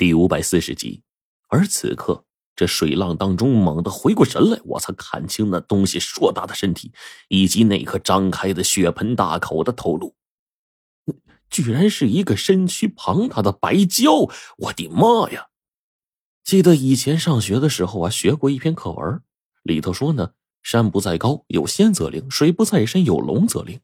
第五百四十集，而此刻这水浪当中猛地回过神来，我才看清那东西硕大的身体，以及那颗张开的血盆大口的头颅，居然是一个身躯庞大的白蛟！我的妈呀！记得以前上学的时候啊，学过一篇课文，里头说呢，山不在高有仙则灵，水不在深有龙则灵。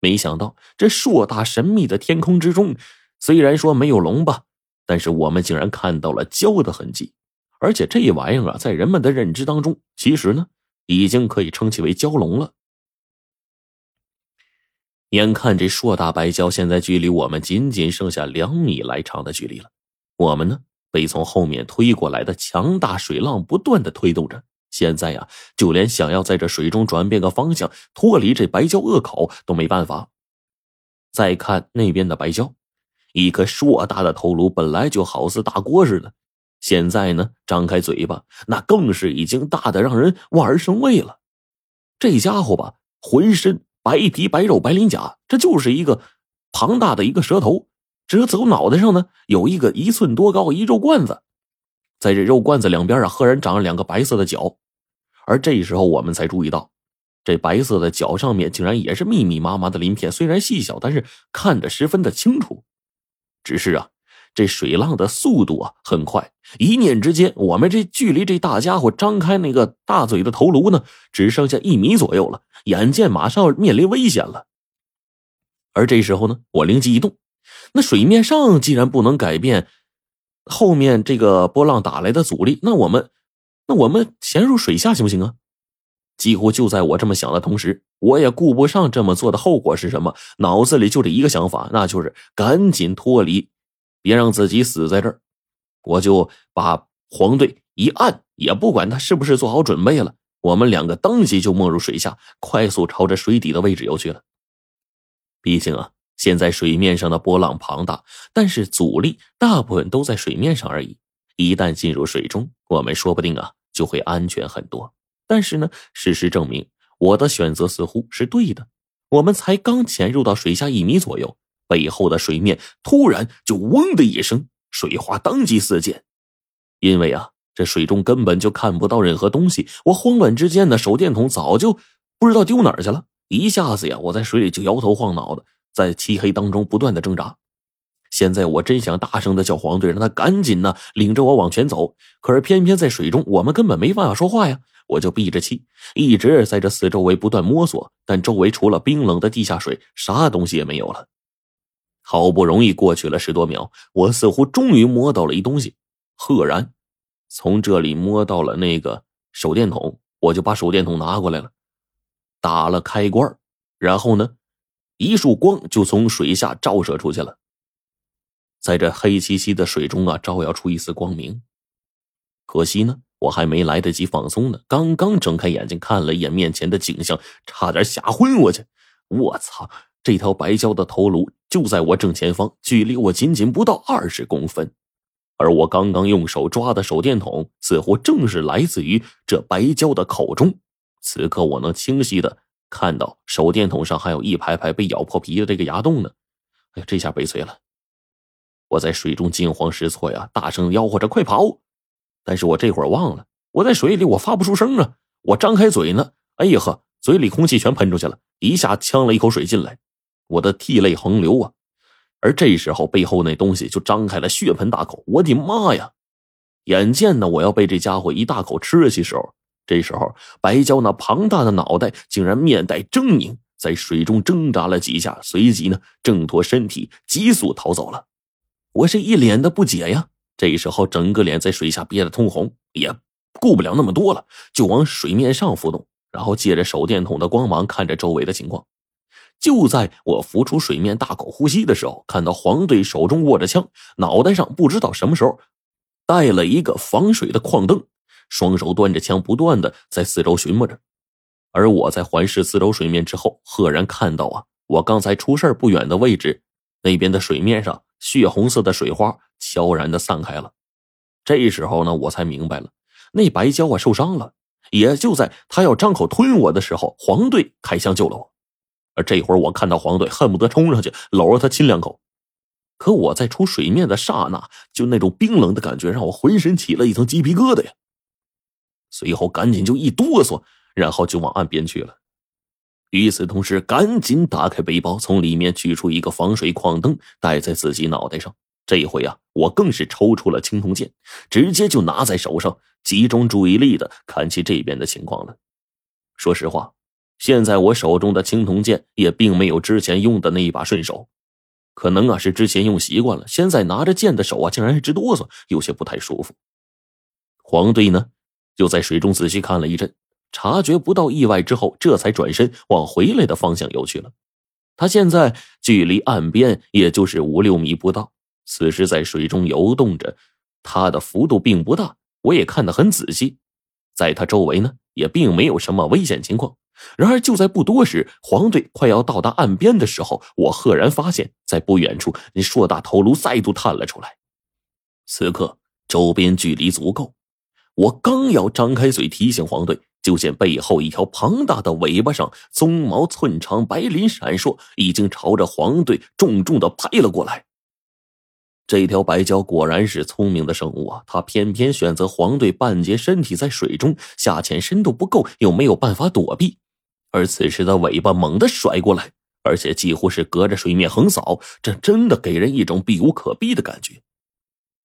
没想到这硕大神秘的天空之中，虽然说没有龙吧。但是我们竟然看到了蛟的痕迹，而且这玩意儿啊，在人们的认知当中，其实呢，已经可以称其为蛟龙了。眼看这硕大白蛟现在距离我们仅仅剩下两米来长的距离了，我们呢被从后面推过来的强大水浪不断的推动着，现在呀，就连想要在这水中转变个方向，脱离这白蛟恶口都没办法。再看那边的白蛟。一颗硕大的头颅本来就好似大锅似的，现在呢，张开嘴巴，那更是已经大的让人望而生畏了。这家伙吧，浑身白皮白肉白鳞甲，这就是一个庞大的一个蛇头，只走脑袋上呢，有一个一寸多高一肉罐子，在这肉罐子两边啊，赫然长着两个白色的角。而这时候我们才注意到，这白色的角上面竟然也是密密麻麻的鳞片，虽然细小，但是看着十分的清楚。只是啊，这水浪的速度啊很快，一念之间，我们这距离这大家伙张开那个大嘴的头颅呢，只剩下一米左右了，眼见马上面临危险了。而这时候呢，我灵机一动，那水面上既然不能改变后面这个波浪打来的阻力，那我们，那我们潜入水下行不行啊？几乎就在我这么想的同时，我也顾不上这么做的后果是什么，脑子里就这一个想法，那就是赶紧脱离，别让自己死在这儿。我就把黄队一按，也不管他是不是做好准备了，我们两个当即就没入水下，快速朝着水底的位置游去了。毕竟啊，现在水面上的波浪庞大，但是阻力大部分都在水面上而已。一旦进入水中，我们说不定啊就会安全很多。但是呢，事实证明我的选择似乎是对的。我们才刚潜入到水下一米左右，背后的水面突然就“嗡”的一声，水花当即四溅。因为啊，这水中根本就看不到任何东西。我慌乱之间呢，手电筒早就不知道丢哪儿去了。一下子呀，我在水里就摇头晃脑的，在漆黑当中不断的挣扎。现在我真想大声的叫黄队，让他赶紧呢领着我往前走。可是偏偏在水中，我们根本没办法说话呀。我就闭着气，一直在这四周围不断摸索，但周围除了冰冷的地下水，啥东西也没有了。好不容易过去了十多秒，我似乎终于摸到了一东西，赫然从这里摸到了那个手电筒，我就把手电筒拿过来了，打了开关，然后呢，一束光就从水下照射出去了，在这黑漆漆的水中啊，照耀出一丝光明。可惜呢。我还没来得及放松呢，刚刚睁开眼睛看了一眼面前的景象，差点吓昏过去。我操！这条白蛟的头颅就在我正前方，距离我仅仅不到二十公分，而我刚刚用手抓的手电筒，似乎正是来自于这白蛟的口中。此刻我能清晰的看到手电筒上还有一排排被咬破皮的这个牙洞呢。哎呀，这下悲催了！我在水中惊慌失措呀，大声吆喝着：“快跑！”但是我这会儿忘了，我在水里，我发不出声啊！我张开嘴呢，哎呀呵，嘴里空气全喷出去了，一下呛了一口水进来，我的涕泪横流啊！而这时候背后那东西就张开了血盆大口，我的妈呀！眼见呢我要被这家伙一大口吃下去时候，这时候白蛟那庞大的脑袋竟然面带狰狞，在水中挣扎了几下，随即呢挣脱身体，急速逃走了。我是一脸的不解呀。这时候，整个脸在水下憋得通红，也顾不了那么多了，就往水面上浮动，然后借着手电筒的光芒看着周围的情况。就在我浮出水面、大口呼吸的时候，看到黄队手中握着枪，脑袋上不知道什么时候带了一个防水的矿灯，双手端着枪，不断的在四周寻摸着。而我在环视四周水面之后，赫然看到啊，我刚才出事不远的位置，那边的水面上。血红色的水花悄然的散开了，这时候呢，我才明白了，那白蛟啊受伤了。也就在他要张口吞我的时候，黄队开枪救了我。而这会儿，我看到黄队恨不得冲上去搂着他亲两口。可我在出水面的刹那，就那种冰冷的感觉让我浑身起了一层鸡皮疙瘩呀。随后赶紧就一哆嗦，然后就往岸边去了。与此同时，赶紧打开背包，从里面取出一个防水矿灯，戴在自己脑袋上。这一回啊，我更是抽出了青铜剑，直接就拿在手上，集中注意力的看起这边的情况了。说实话，现在我手中的青铜剑也并没有之前用的那一把顺手。可能啊是之前用习惯了，现在拿着剑的手啊竟然直哆嗦，有些不太舒服。黄队呢就在水中仔细看了一阵，察觉不到意外之后，这才转身往回来的方向游去了。他现在距离岸边也就是五六米不到，此时在水中游动着，它的幅度并不大，我也看得很仔细，在它周围呢也并没有什么危险情况。然而，就在不多时，黄队快要到达岸边的时候，我赫然发现，在不远处，那硕大头颅再度探了出来。此刻，周边距离足够，我刚要张开嘴提醒黄队，就见背后一条庞大的尾巴上鬃毛寸长，白鳞闪烁，已经朝着黄队重重的拍了过来。这条白蛟果然是聪明的生物啊！它偏偏选择黄队半截身体在水中，下潜深度不够，又没有办法躲避。而此时的尾巴猛地甩过来，而且几乎是隔着水面横扫，这真的给人一种避无可避的感觉。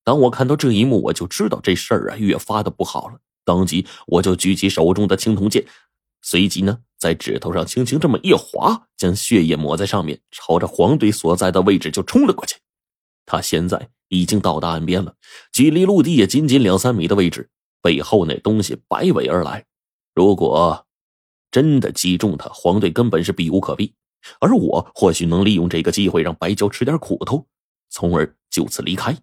当我看到这一幕，我就知道这事儿啊越发的不好了。当即我就举起手中的青铜剑，随即呢在指头上轻轻这么一划，将血液抹在上面，朝着黄队所在的位置就冲了过去。他现在已经到达岸边了，距离陆地也仅仅两三米的位置，背后那东西摆尾而来，如果……真的击中他，黄队根本是避无可避，而我或许能利用这个机会让白蛟吃点苦头，从而就此离开。